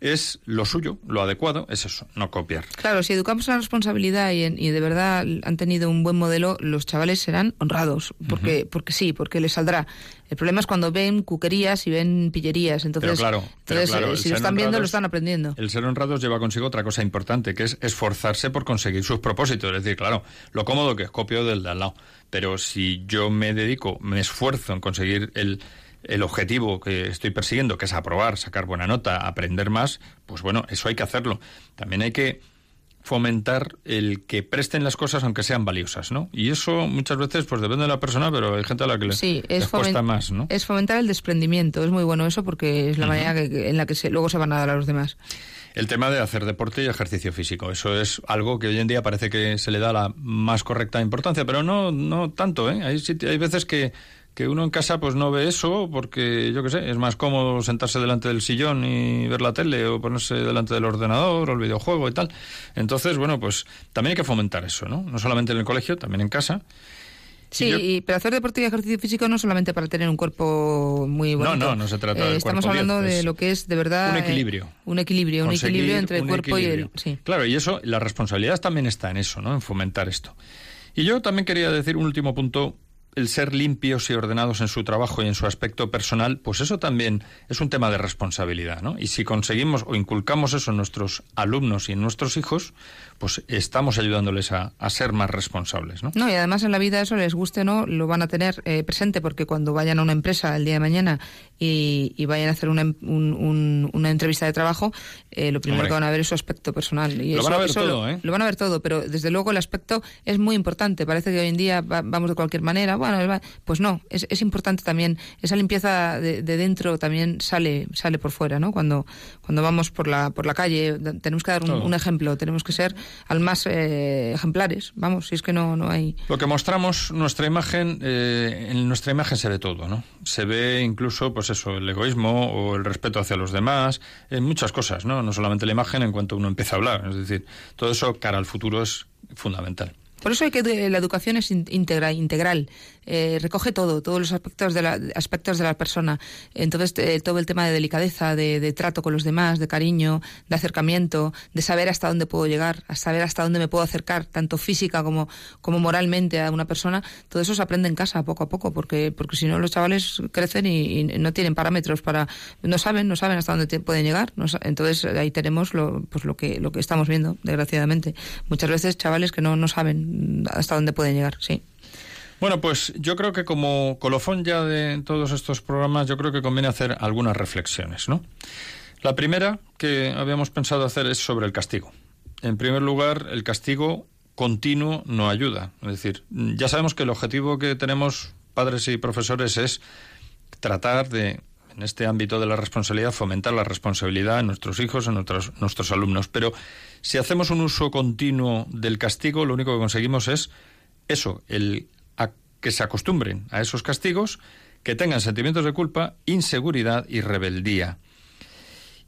es lo suyo, lo adecuado, es eso, no copiar. Claro, si educamos la responsabilidad y, y, de verdad han tenido un buen modelo, los chavales serán honrados, porque, porque sí, porque les saldrá. El problema es cuando ven cuquerías y ven pillerías, entonces, claro, entonces eh, si lo están viendo, lo están aprendiendo. El ser honrados lleva consigo otra cosa importante, que es esforzarse por conseguir sus propósitos. Es decir, claro, lo cómodo que es copio del de al lado, pero si yo me dedico, me esfuerzo en conseguir el el objetivo que estoy persiguiendo, que es aprobar, sacar buena nota, aprender más, pues bueno, eso hay que hacerlo. También hay que fomentar el que presten las cosas aunque sean valiosas, ¿no? Y eso muchas veces pues depende de la persona, pero hay gente a la que sí, les, es cuesta más, ¿no? Es fomentar el desprendimiento, es muy bueno eso porque es la manera en la que se, luego se van a dar a los demás. El tema de hacer deporte y ejercicio físico, eso es algo que hoy en día parece que se le da la más correcta importancia, pero no no tanto, ¿eh? Hay, hay veces que que uno en casa pues no ve eso porque yo qué sé, es más cómodo sentarse delante del sillón y ver la tele o ponerse delante del ordenador o el videojuego y tal. Entonces, bueno, pues también hay que fomentar eso, ¿no? No solamente en el colegio, también en casa. Sí, pero hacer deporte y ejercicio físico no solamente para tener un cuerpo muy bonito. No, no, no se trata de eh, Estamos hablando de lo que es de verdad... Un equilibrio. un equilibrio, un equilibrio entre el cuerpo y el... Sí. Claro, y eso, la responsabilidad también está en eso, ¿no? En fomentar esto. Y yo también quería decir un último punto el ser limpios y ordenados en su trabajo y en su aspecto personal, pues eso también es un tema de responsabilidad, ¿no? Y si conseguimos o inculcamos eso en nuestros alumnos y en nuestros hijos, pues estamos ayudándoles a, ser más responsables, ¿no? No, y además en la vida eso les guste no, lo van a tener eh, presente porque cuando vayan a una empresa el día de mañana y, vayan a hacer una, una entrevista de trabajo, eh, lo primero que van a ver es su aspecto personal. Y lo van a ver todo, ¿eh? Lo van a ver todo, pero desde luego el aspecto es muy importante. Parece que hoy en día vamos de cualquier manera pues no, es, es importante también, esa limpieza de, dentro también sale, sale por fuera, ¿no? Cuando, cuando vamos por la, por la calle, tenemos que dar un, ejemplo, tenemos que ser al más eh, ejemplares, vamos, si es que no, no hay... Lo que mostramos, nuestra imagen, eh, en nuestra imagen se ve todo, ¿no? Se ve incluso, pues eso, el egoísmo o el respeto hacia los demás, en muchas cosas, ¿no? No solamente la imagen en cuanto uno empieza a hablar, es decir, todo eso cara al futuro es fundamental. Por eso hay que la educación es integral, integral eh, recoge todo, todos los aspectos de la, aspectos de la persona. Entonces, eh, todo el tema de delicadeza, de, trato con los demás, de cariño, de acercamiento, de saber hasta dónde puedo llegar, a saber hasta dónde me puedo acercar, tanto física como, como moralmente a una persona, todo eso se aprende en casa poco a poco, porque, porque si no los chavales crecen y, no tienen parámetros para, no saben, no saben hasta dónde pueden llegar. entonces ahí tenemos lo, pues lo que, lo que estamos viendo, desgraciadamente. Muchas veces chavales que no, no saben hasta dónde pueden llegar, sí. Bueno, pues yo creo que como colofón ya de todos estos programas, yo creo que conviene hacer algunas reflexiones, ¿no? La primera que habíamos pensado hacer es sobre el castigo. En primer lugar, el castigo continuo no ayuda. Es decir, ya sabemos que el objetivo que tenemos padres y profesores es tratar de, en este ámbito de la responsabilidad, fomentar la responsabilidad en nuestros hijos, en nuestros, nuestros alumnos. Pero si hacemos un uso continuo del castigo, lo único que conseguimos es eso, el que se acostumbren a esos castigos, que tengan sentimientos de culpa, inseguridad y rebeldía.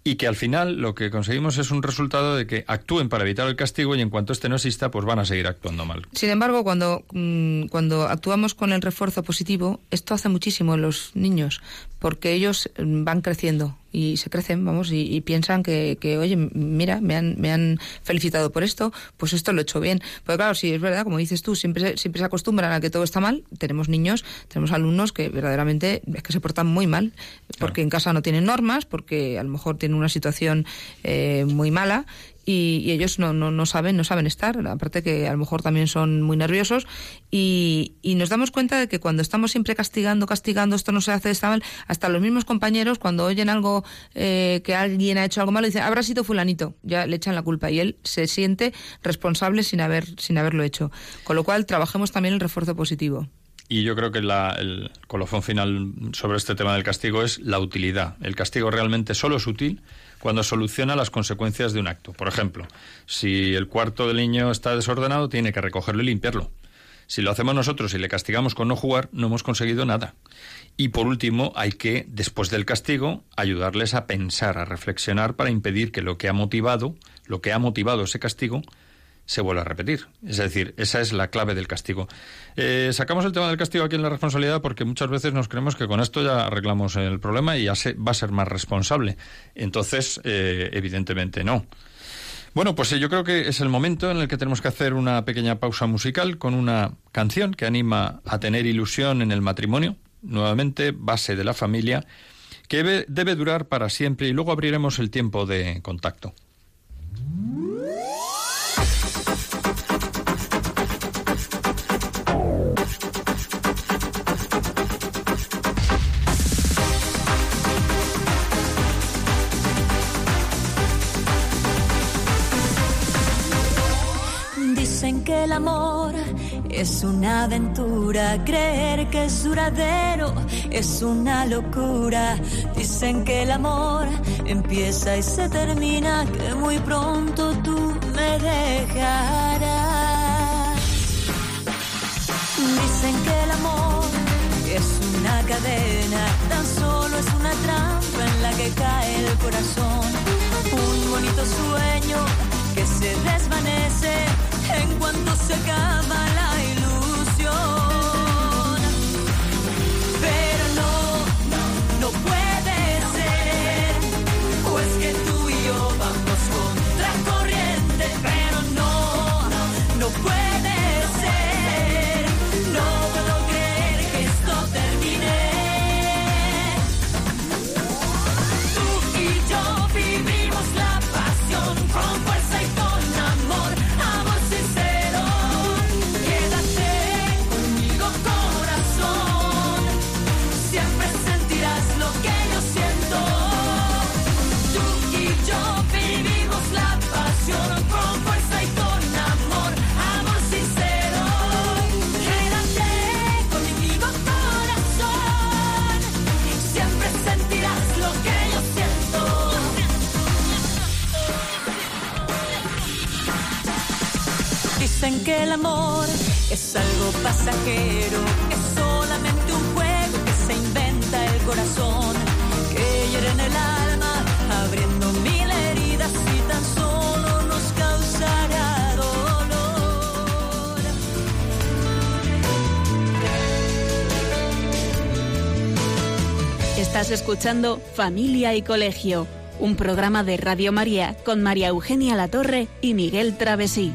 Y que al final lo que conseguimos es un resultado de que actúen para evitar el castigo y en cuanto este no exista, pues van a seguir actuando mal. Sin embargo, cuando, mm, cuando actuamos con el refuerzo positivo, esto hace muchísimo en los niños, porque ellos mm, van creciendo y se crecen, vamos, y, piensan que, que, oye, mira, me han, me han felicitado por esto, pues esto lo he hecho bien. Pues claro, si es verdad, como dices tú, siempre, siempre se acostumbran a que todo está mal. Tenemos niños, tenemos alumnos que verdaderamente es que se portan muy mal, porque en casa no tienen normas, porque a lo mejor tienen una situación eh, muy mala y, ellos no, no, no, saben, no saben estar, aparte que a lo mejor también son muy nerviosos y, y, nos damos cuenta de que cuando estamos siempre castigando, castigando, esto no se hace, está mal, hasta los mismos compañeros cuando oyen algo eh, que alguien ha hecho algo malo dicen, habrá sido fulanito, ya le echan la culpa y él se siente responsable sin haber sin haberlo hecho. Con lo cual trabajemos también el refuerzo positivo. Y yo creo que la, el colofón final sobre este tema del castigo es la utilidad. El castigo realmente solo es útil cuando soluciona las consecuencias de un acto. Por ejemplo, si el cuarto del niño está desordenado, tiene que recogerlo y limpiarlo. Si lo hacemos nosotros y le castigamos con no jugar, no hemos conseguido nada. Y por último, hay que, después del castigo, ayudarles a pensar, a reflexionar para impedir que lo que ha motivado, lo que ha motivado ese castigo, se vuelva a repetir. Es decir, esa es la clave del castigo. Eh, sacamos el tema del castigo aquí en la responsabilidad porque muchas veces nos creemos que con esto ya arreglamos el problema y ya va a ser más responsable. Entonces, eh, evidentemente no. Bueno, pues yo creo que es el momento en el que tenemos que hacer una pequeña pausa musical con una canción que anima a tener ilusión en el matrimonio, nuevamente base de la familia, que debe durar para siempre y luego abriremos el tiempo de contacto. Que el amor es una aventura, creer que es duradero es una locura. Dicen que el amor empieza y se termina, que muy pronto tú me dejarás. Dicen que el amor es una cadena, tan solo es una trampa en la que cae el corazón. Un bonito sueño que se desvanece en cuanto se acaba la el amor es algo pasajero, es solamente un juego que se inventa el corazón, que hiere en el alma, abriendo mil heridas y tan solo nos causará dolor. Estás escuchando Familia y Colegio, un programa de Radio María con María Eugenia Latorre y Miguel Travesí.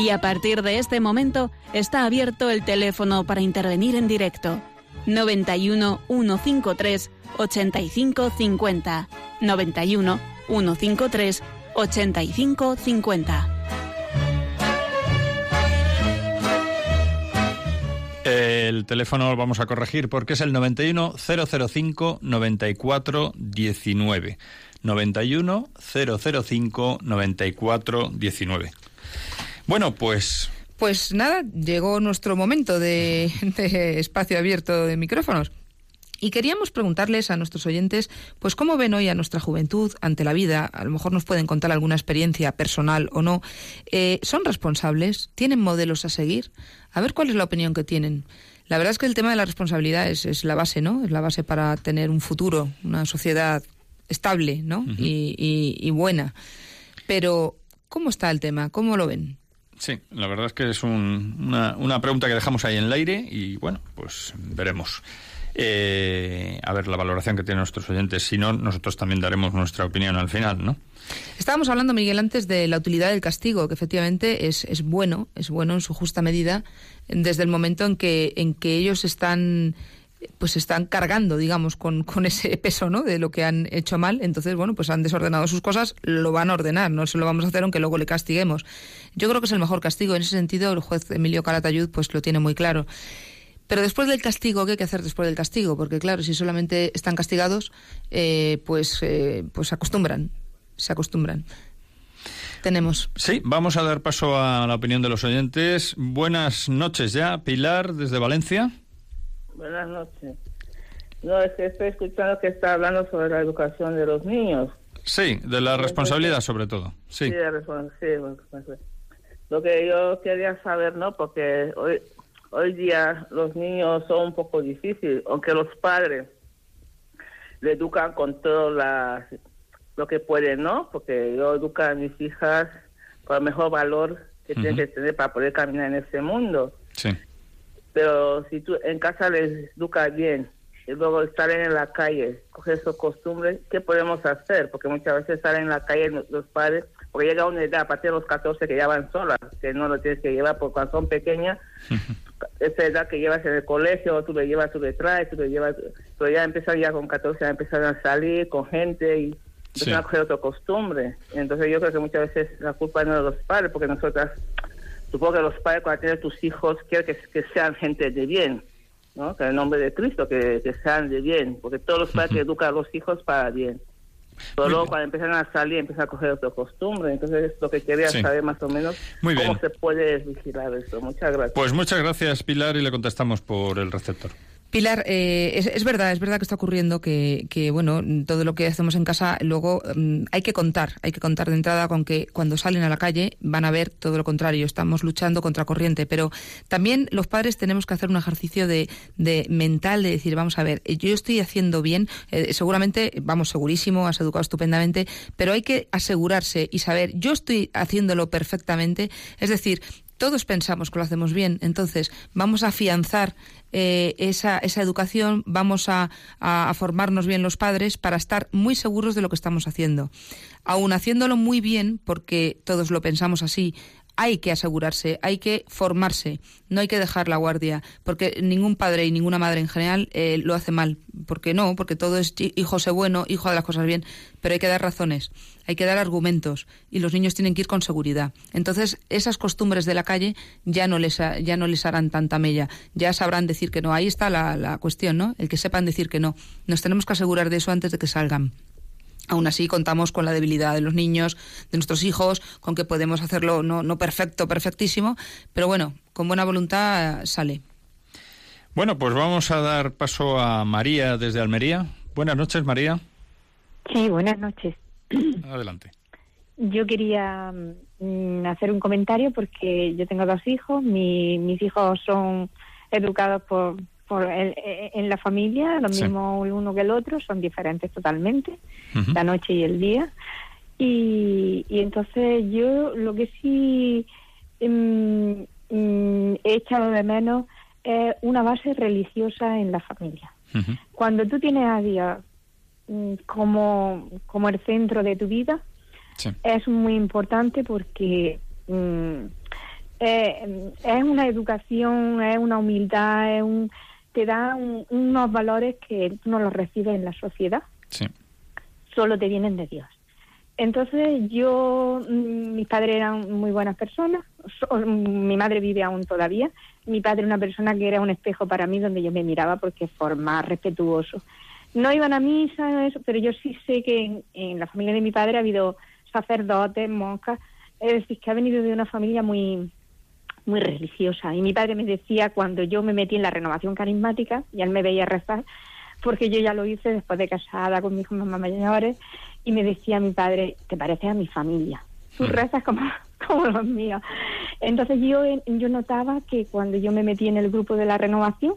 Y a partir de este momento está abierto el teléfono para intervenir en directo. 91 153 85 50. 91 153 85 50. El teléfono lo vamos a corregir porque es el 91 005 94 19. 91 005 94 19. Bueno, pues Pues nada, llegó nuestro momento de, de espacio abierto de micrófonos. Y queríamos preguntarles a nuestros oyentes, pues cómo ven hoy a nuestra juventud ante la vida. A lo mejor nos pueden contar alguna experiencia personal o no. Eh, ¿Son responsables? ¿Tienen modelos a seguir? A ver cuál es la opinión que tienen. La verdad es que el tema de la responsabilidad es, es la base, ¿no? Es la base para tener un futuro, una sociedad estable, ¿no? y, y- y buena. Pero, ¿cómo está el tema? ¿Cómo lo ven? Sí, la verdad es que es un- una, una pregunta que dejamos ahí en el aire y bueno, pues veremos. Eh, a ver la valoración que tienen nuestros oyentes. Si no, nosotros también daremos nuestra opinión al final, ¿no? Estábamos hablando, Miguel, antes de la utilidad del castigo, que efectivamente es, es bueno, es bueno en su justa medida, desde el momento en que, en que ellos están pues están cargando, digamos, con, con ese peso, ¿no? De lo que han hecho mal. Entonces, bueno, pues han desordenado sus cosas, lo van a ordenar, no se lo vamos a hacer aunque luego le castiguemos. Yo creo que es el mejor castigo. En ese sentido, el juez Emilio Calatayud, pues lo tiene muy claro. Pero después del castigo, ¿qué hay que hacer después del castigo? Porque claro, si solamente están castigados, eh, pues, eh, pues se acostumbran, se acostumbran. Tenemos. Sí, vamos a dar paso a la opinión de los oyentes. Buenas noches ya, Pilar, desde Valencia. Buenas noches. No, es que estoy escuchando que está hablando sobre la educación de los niños. Sí, de la responsabilidad sobre todo. Sí. de sí, pues, pues. Lo que yo quería saber, ¿no? Porque hoy, hoy día los niños son un poco difíciles, aunque los padres le educan con todo la, lo que pueden, ¿no? Porque yo educo a mis hijas con el mejor valor que tienen que tener para poder caminar en este mundo. Sí. Pero si tú en casa les educas bien y luego salen en la calle, coger sus costumbres, ¿qué podemos hacer? Porque muchas veces salen en la calle los padres, porque llega una edad, a partir de los 14 que ya van solas, que no lo tienes que llevar porque cuando son pequeñas, esa edad que llevas en el colegio, tú le llevas, tú le traes, tú le llevas, pero ya empiezan ya con 14 a empezar a salir con gente y empiezan a coger otra costumbre. Entonces yo creo que muchas veces la culpa no es de los padres, porque nosotras, supongo que los padres cuando tienen tus hijos quieren que, que sean gente de bien, ¿no? Que en el nombre de Cristo, que, que sean de bien, porque todos los padres que educan a los hijos para bien. Pero luego cuando empiezan a salir, empiezan a coger otra costumbre. Entonces, es lo que quería Sí. saber más o menos Muy cómo bien. se puede vigilar esto. Muchas gracias. Pues muchas gracias, Pilar, y le contestamos por el receptor. Pilar, eh, es, verdad, es verdad que está ocurriendo que, que, bueno, todo lo que hacemos en casa luego mm, hay que contar, hay que contar de entrada con que cuando salen a la calle van a ver todo lo contrario, estamos luchando contra corriente, pero también los padres tenemos que hacer un ejercicio de, de mental de decir, vamos a ver, eh, yo estoy haciendo bien, eh, seguramente, vamos, segurísimo, has educado estupendamente, pero hay que asegurarse y saber, yo estoy haciéndolo perfectamente, es decir, todos pensamos que lo hacemos bien, entonces vamos a afianzar eh, esa, esa educación, vamos a, a- a formarnos bien los padres para estar muy seguros de lo que estamos haciendo. Aun haciéndolo muy bien, porque todos lo pensamos así, hay que asegurarse, hay que formarse, no hay que dejar la guardia, porque ningún padre y ninguna madre en general eh, lo hace mal, porque no, porque todo es hi- hijo sé bueno, hijo de las cosas bien, pero hay que dar razones, hay que dar argumentos y los niños tienen que ir con seguridad. Entonces, esas costumbres de la calle ya no les, ha- ya no les harán tanta mella, ya sabrán decir que no. Ahí está la, la cuestión, ¿no? El que sepan decir que no. Nos tenemos que asegurar de eso antes de que salgan. Aún así, contamos con la debilidad de los niños, de nuestros hijos, con que podemos hacerlo no, no perfecto, perfectísimo, pero bueno, con buena voluntad sale. Bueno, pues vamos a dar paso a María desde Almería. Buenas noches, María. Sí, buenas noches. Adelante. Yo quería mm, hacer un comentario porque yo tengo dos hijos. Mi- mis hijos son educados por, por el- eh, en la familia, lo Sí. mismo el uno que el otro, son diferentes totalmente, la noche y el día. Y, y entonces yo lo que sí mm, mm, he echado de menos es una base religiosa en la familia. Cuando tú tienes a Dios mm, como, como el centro de tu vida, es muy importante porque mm, eh, es una educación, es una humildad, es un, te da un- unos valores que tú no los recibes en la sociedad, Sí. solo te vienen de Dios. Entonces yo, mm, mis padres eran muy buenas personas, so- mm, mi madre vive aún todavía, mi padre una persona que era un espejo para mí donde yo me miraba porque más respetuoso. No iban a misa, eso, pero yo sí sé que en, en la familia de mi padre ha habido sacerdotes, monjas, es decir, que ha venido de una familia muy muy religiosa. Y mi padre me decía cuando yo me metí en la renovación carismática, y él me veía rezar, porque yo ya lo hice después de casada con mis hijos más mayores, y me decía mi padre, te pareces a mi familia. Tú rezas como, como los míos. Entonces yo, yo notaba que cuando yo me metí en el grupo de la renovación,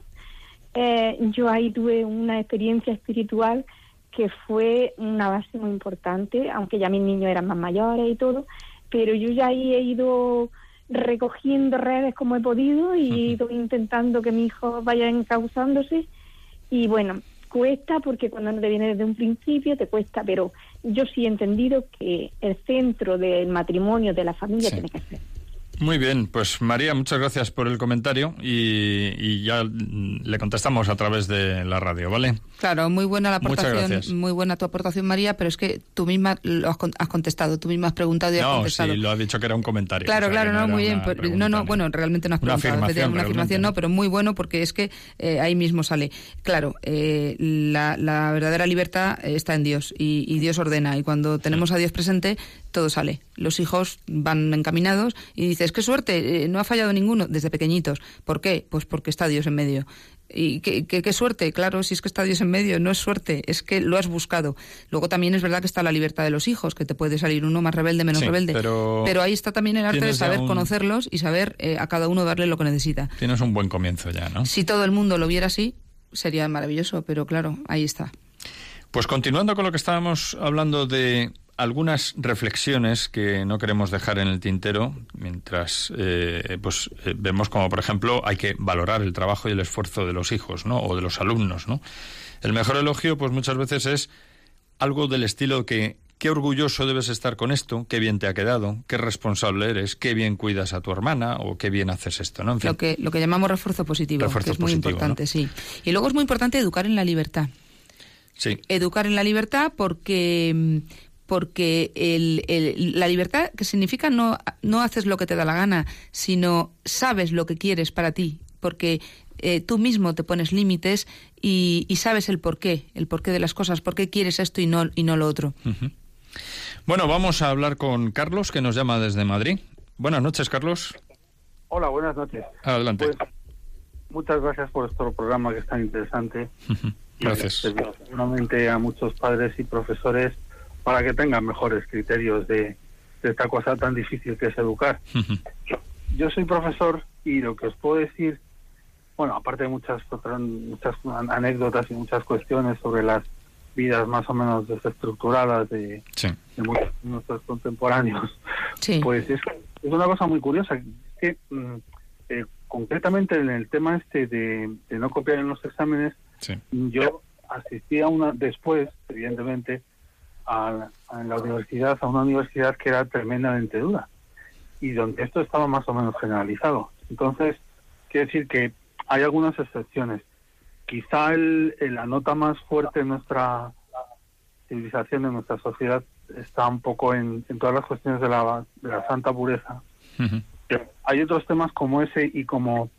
eh, yo ahí tuve una experiencia espiritual que fue una base muy importante, aunque ya mis niños eran más mayores y todo, pero yo ya ahí he ido recogiendo redes como he podido y he ido intentando que mi hijo vaya encauzándose y bueno, cuesta porque cuando no te viene desde un principio te cuesta, pero yo sí he entendido que el centro del matrimonio, de la familia, Sí. tiene que ser. Muy bien, pues María, muchas gracias por el comentario y, y ya le contestamos a través de la radio, ¿vale? Claro, muy buena la aportación, muy buena tu aportación, María, pero es que tú misma lo has, has contestado, tú misma has preguntado y has No, contestado. sí, lo ha dicho que era un comentario. Claro, o sea, claro, no, muy bien. una pero- no, no, bueno, realmente no has Una preguntado. afirmación, efectivamente, una afirmación no, pero muy bueno porque es que eh, ahí mismo sale. Claro, eh, la, la verdadera libertad eh, está en Dios y, y Dios ordena. Y cuando tenemos a Dios presente, todo sale. Los hijos van encaminados y dices, qué suerte, eh, no ha fallado ninguno desde pequeñitos. ¿Por qué? Pues porque está Dios en medio. Y qué, qué- qué suerte, claro, si es que está Dios en medio, no es suerte, es que lo has buscado. Luego también es verdad que está la libertad de los hijos, que te puede salir uno más rebelde, menos Sí, rebelde. pero ahí está también el arte de saber un- conocerlos y saber eh, a cada uno darle lo que necesita. Tienes un buen comienzo ya, ¿no? Si todo el mundo lo viera así, sería maravilloso, pero claro, ahí está. Pues continuando con lo que estábamos hablando de algunas reflexiones que no queremos dejar en el tintero mientras eh, pues eh, vemos como por ejemplo hay que valorar el trabajo y el esfuerzo de los hijos no o de los alumnos no el mejor elogio pues muchas veces es algo del estilo que qué orgulloso debes estar con esto, qué bien te ha quedado, qué responsable eres, qué bien cuidas a tu hermana o qué bien haces esto, ¿no? Lo que lo que llamamos refuerzo positivo, que es muy importante, sí. Y luego es muy importante educar en la libertad. Sí. Educar en la libertad porque porque el, la libertad que significa no, no haces lo que te da la gana, sino sabes lo que quieres para ti, porque eh, tú mismo te pones límites y, sabes el porqué, el porqué de las cosas, por qué quieres esto y no, y no lo otro. Bueno, vamos a hablar con Carlos, que nos llama desde Madrid. Buenas noches, Carlos. Hola, buenas noches. Adelante. Pues, muchas gracias por este programa que es tan interesante. Gracias. seguramente a muchos padres y profesores para que tengan mejores criterios de, esta cosa tan difícil que es educar. yo, soy profesor y lo que os puedo decir, bueno, aparte de muchas otras muchas anécdotas y muchas cuestiones sobre las vidas más o menos desestructuradas de, muchos de nuestros contemporáneos, pues es, es, una cosa muy curiosa. que mm, eh, concretamente en el tema este de, no copiar en los exámenes, yo asistí a una, después, evidentemente, a, la universidad, a una universidad que era tremendamente dura y donde esto estaba más o menos generalizado. Entonces, quiere decir que hay algunas excepciones. Quizá el, la nota más fuerte en nuestra civilización, en nuestra sociedad, está un poco en, todas las cuestiones de la, de la santa pureza. Hay otros temas como ese y como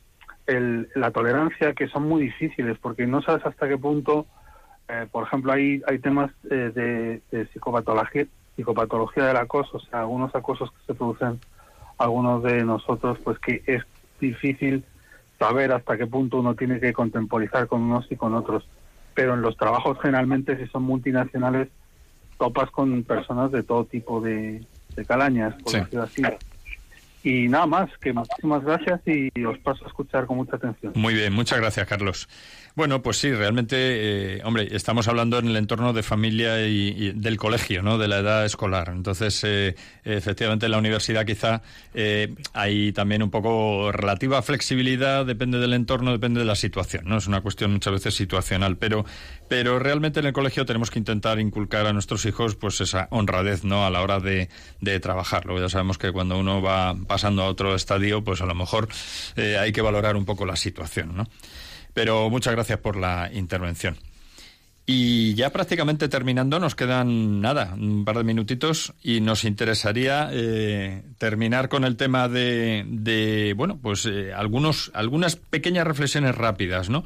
el, la tolerancia que son muy difíciles porque no sabes hasta qué punto eh, por ejemplo, hay, hay temas eh, de, psicopatología, psicopatología del acoso, o sea, algunos acosos que se producen algunos de nosotros, pues que es difícil saber hasta qué punto uno tiene que contemporizar con unos y con otros. Pero en los trabajos generalmente, si son multinacionales, topas con personas de todo tipo de, calañas, por decirlo así. Y nada más, que muchísimas gracias y os paso a escuchar con mucha atención. Muy bien, muchas gracias, Carlos. Bueno, pues sí, realmente, eh, hombre, estamos hablando en el entorno de familia y, del colegio, ¿no? De la edad escolar. Entonces, eh, efectivamente, en la universidad quizá eh, hay también un poco relativa flexibilidad, depende del entorno, depende de la situación, ¿no? Es una cuestión muchas veces situacional, pero, pero realmente en el colegio tenemos que intentar inculcar a nuestros hijos, pues esa honradez, ¿no? A la hora de, de trabajarlo. Ya sabemos que cuando uno va pasando a otro estadio, pues a lo mejor hay que valorar un poco la situación, ¿no? Pero muchas gracias por la intervención. Y ya prácticamente terminando, nos quedan nada, un par de minutitos y nos interesaría eh, terminar con el tema de, de bueno, pues eh, algunos, algunas pequeñas reflexiones rápidas, ¿no?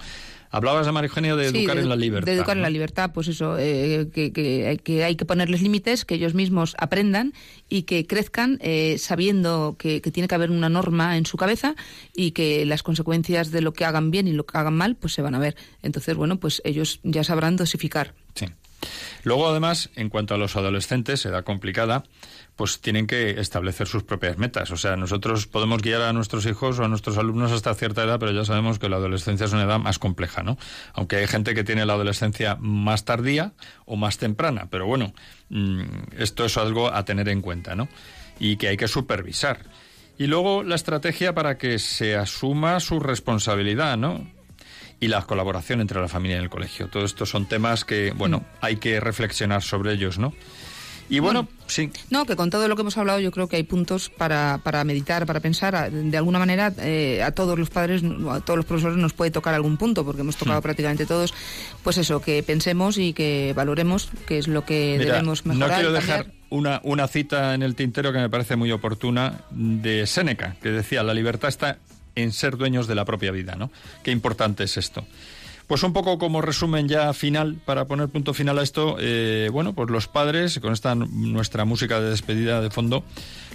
Hablabas de María Eugenia de educar en la libertad. De educar en la libertad, pues eso, eh, que, que, hay que ponerles límites, que ellos mismos aprendan y que crezcan eh, sabiendo que, tiene que haber una norma en su cabeza y que las consecuencias de lo que hagan bien y lo que hagan mal, pues se van a ver. Entonces, bueno, pues ellos ya sabrán dosificar. Sí. Luego, además, en cuanto a los adolescentes, edad complicada, pues tienen que establecer sus propias metas. O sea, nosotros podemos guiar a nuestros hijos o a nuestros alumnos hasta cierta edad, pero ya sabemos que la adolescencia es una edad más compleja, ¿no? Aunque hay gente que tiene la adolescencia más tardía o más temprana, pero bueno, mm, esto es algo a tener en cuenta, ¿no? Y que hay que supervisar. Y luego la estrategia para que se asuma su responsabilidad, ¿no? Y la colaboración entre la familia y el colegio. Todo esto son temas que, bueno, hay que reflexionar sobre ellos, ¿no? Y bueno, sí. No, que con todo lo que hemos hablado yo creo que hay puntos para, para meditar, para pensar. De alguna manera eh, a todos los padres, a todos los profesores nos puede tocar algún punto, porque hemos tocado hmm. prácticamente todos. Pues eso, que pensemos y que valoremos qué es lo que debemos mejorar. No quiero dejar una, una cita en el tintero que me parece muy oportuna de Séneca, que decía, la libertad está en ser dueños de la propia vida, ¿no? Qué importante es esto. Pues un poco como resumen ya final, para poner punto final a esto, eh, bueno, pues los padres, con esta nuestra música de despedida de fondo,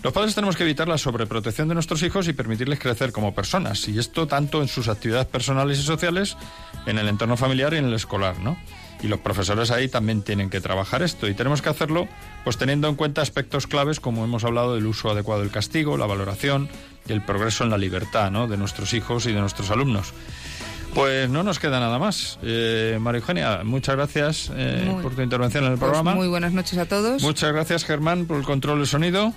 los padres tenemos que evitar la sobreprotección de nuestros hijos y permitirles crecer como personas, y esto tanto en sus actividades personales y sociales, en el entorno familiar y en el escolar, ¿no? Y los profesores ahí también tienen que trabajar esto, y tenemos que hacerlo pues teniendo en cuenta aspectos claves como hemos hablado del uso adecuado del castigo, la valoración y el progreso en la libertad, ¿no? De nuestros hijos y de nuestros alumnos. Pues no nos queda nada más. Eh, María Eugenia, muchas gracias eh, por tu intervención en el pues programa. Muy buenas noches a todos. Muchas gracias, Germán, por el control del sonido.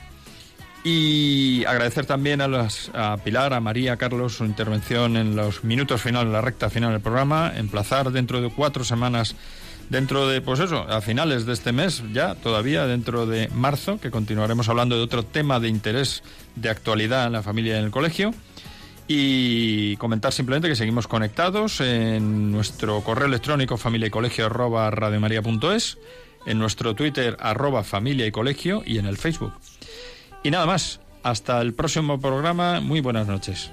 Y agradecer también a, las, a Pilar, a María, a Carlos su intervención en los minutos finales, la recta final del programa. Emplazar dentro de cuatro semanas, dentro de, pues eso, a finales de este mes, ya todavía dentro de marzo, que continuaremos hablando de otro tema de interés de actualidad en la familia y en el colegio. Y comentar simplemente que seguimos conectados en nuestro correo electrónico familia y colegio arroba en nuestro Twitter arroba familia y colegio y en el Facebook. Y nada más, hasta el próximo programa, muy buenas noches.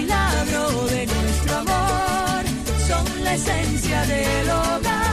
amor son la esencia del hogar.